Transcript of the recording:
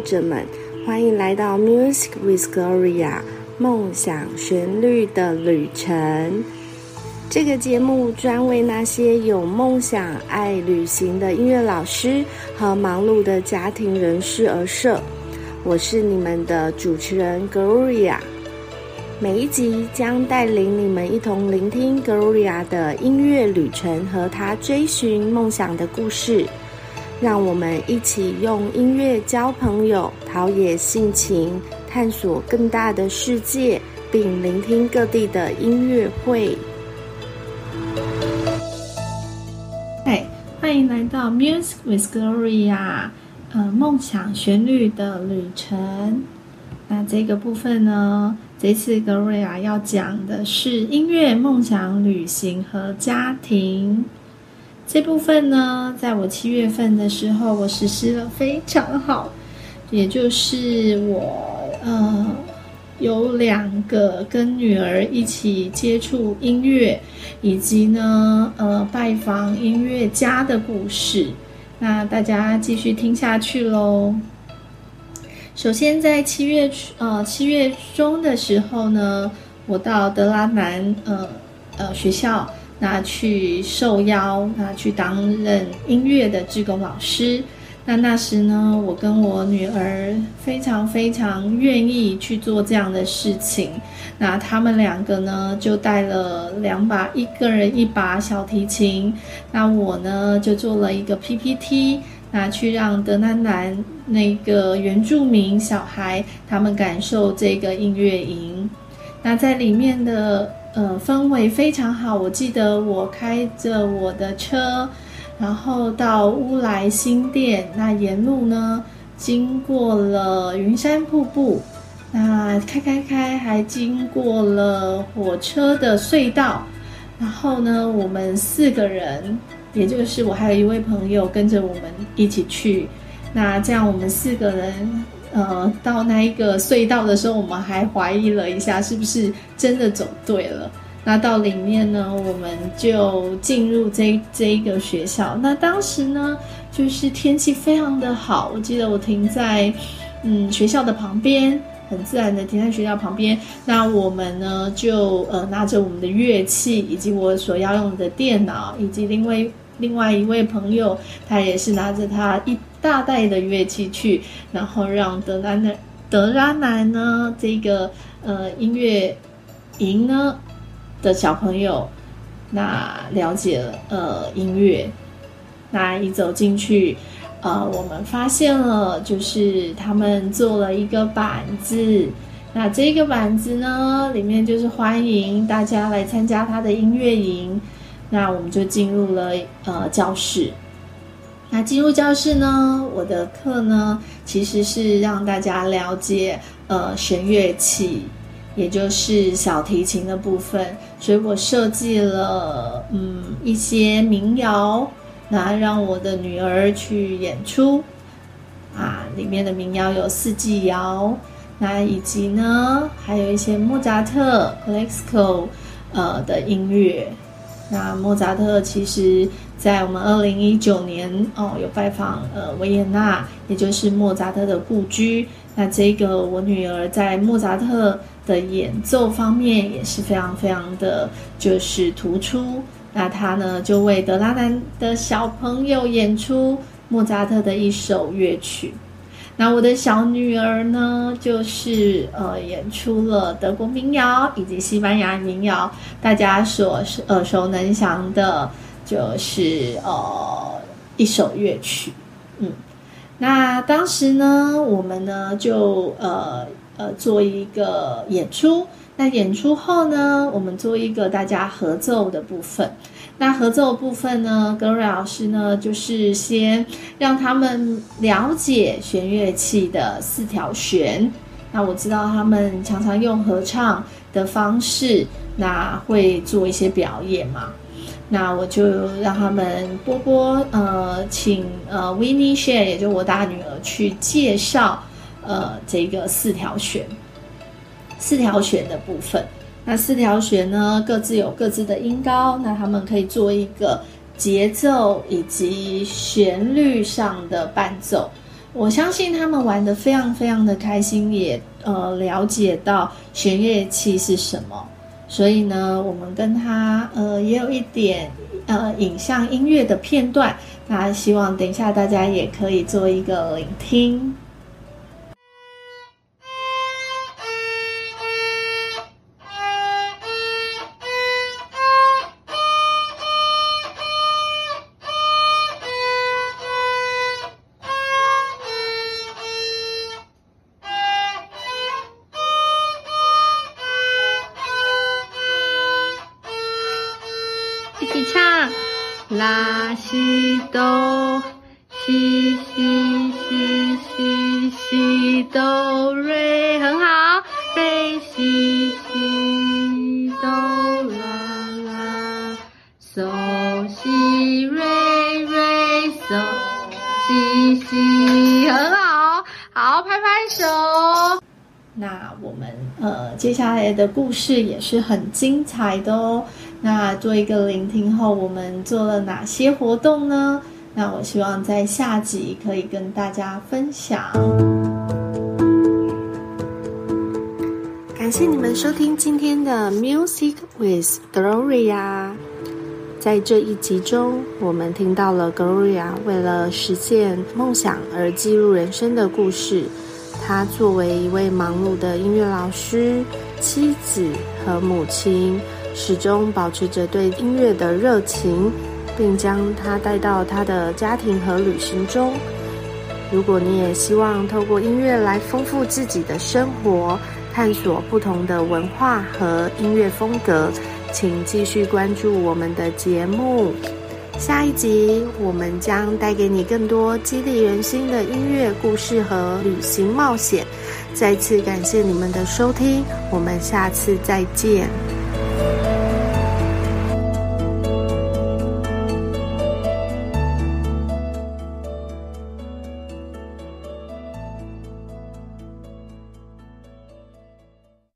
者们，欢迎来到 Music with Gloria 梦想旋律的旅程。这个节目专为那些有梦想、爱旅行的音乐老师和忙碌的家庭人士而设。我是你们的主持人 Gloria。每一集将带领你们一同聆听 Gloria 的音乐旅程和她追寻梦想的故事。让我们一起用音乐交朋友，陶冶性情，探索更大的世界，并聆听各地的音乐会。嗨，欢迎来到 Music with Gloria，呃，梦想旋律的旅程。那这个部分呢，这次 Gloria 要讲的是音乐、梦想、旅行和家庭。这部分呢，在我七月份的时候，我实施了非常好，也就是我呃有两个跟女儿一起接触音乐，以及呢呃拜访音乐家的故事。那大家继续听下去喽。首先在七月呃七月中的时候呢，我到德拉南呃呃学校。那去受邀，那去担任音乐的志工老师。那那时呢，我跟我女儿非常非常愿意去做这样的事情。那他们两个呢，就带了两把，一个人一把小提琴。那我呢，就做了一个 PPT，那去让德南南那个原住民小孩他们感受这个音乐营。那在里面的。呃，氛围非常好。我记得我开着我的车，然后到乌来新店。那沿路呢，经过了云山瀑布，那开开开，还经过了火车的隧道。然后呢，我们四个人，也就是我还有一位朋友跟着我们一起去。那这样我们四个人。呃，到那一个隧道的时候，我们还怀疑了一下，是不是真的走对了。那到里面呢，我们就进入这这一个学校。那当时呢，就是天气非常的好。我记得我停在嗯学校的旁边，很自然的停在学校旁边。那我们呢，就呃拿着我们的乐器，以及我所要用的电脑，以及另外另外一位朋友，他也是拿着他一。大袋的乐器去，然后让德拉南德拉南呢这个呃音乐营呢的小朋友，那了解了呃音乐，那一走进去，呃我们发现了就是他们做了一个板子，那这个板子呢里面就是欢迎大家来参加他的音乐营，那我们就进入了呃教室。那进入教室呢，我的课呢，其实是让大家了解呃弦乐器，也就是小提琴的部分。所以我设计了嗯一些民谣，那让我的女儿去演出啊。里面的民谣有四季谣，那以及呢还有一些莫扎特 Classical 呃的音乐。那莫扎特其实。在我们二零一九年哦，有拜访呃维也纳，也就是莫扎特的故居。那这个我女儿在莫扎特的演奏方面也是非常非常的就是突出。那她呢就为德拉南的小朋友演出莫扎特的一首乐曲。那我的小女儿呢就是呃演出了德国民谣以及西班牙民谣，大家所耳熟能详的。就是呃一首乐曲，嗯，那当时呢，我们呢就呃呃做一个演出。那演出后呢，我们做一个大家合奏的部分。那合奏部分呢，格瑞老师呢就是先让他们了解弦乐器的四条弦。那我知道他们常常用合唱的方式，那会做一些表演嘛。那我就让他们波波呃，请呃 Winnie Share，也就我大女儿去介绍呃这个四条弦，四条弦的部分。那四条弦呢，各自有各自的音高，那他们可以做一个节奏以及旋律上的伴奏。我相信他们玩得非常非常的开心，也呃了解到弦乐器是什么。所以呢，我们跟他呃也有一点呃影像音乐的片段，那希望等一下大家也可以做一个聆听。拉西哆西西西西西哆瑞，很好，瑞西西哆啦啦，嗦西瑞瑞嗦西西，很好，好，拍拍手。那我们呃接下来的故事也是很精彩的哦。那做一个聆听后，我们做了哪些活动呢？那我希望在下集可以跟大家分享。感谢你们收听今天的 Music with Gloria。在这一集中，我们听到了 Gloria 为了实现梦想而记录人生的故事。她作为一位忙碌的音乐老师、妻子和母亲，始终保持着对音乐的热情，并将它带到他的家庭和旅行中。如果你也希望透过音乐来丰富自己的生活，探索不同的文化和音乐风格，请继续关注我们的节目。下一集我们将带给你更多激励人心的音乐故事和旅行冒险。再次感谢你们的收听，我们下次再见。Bye.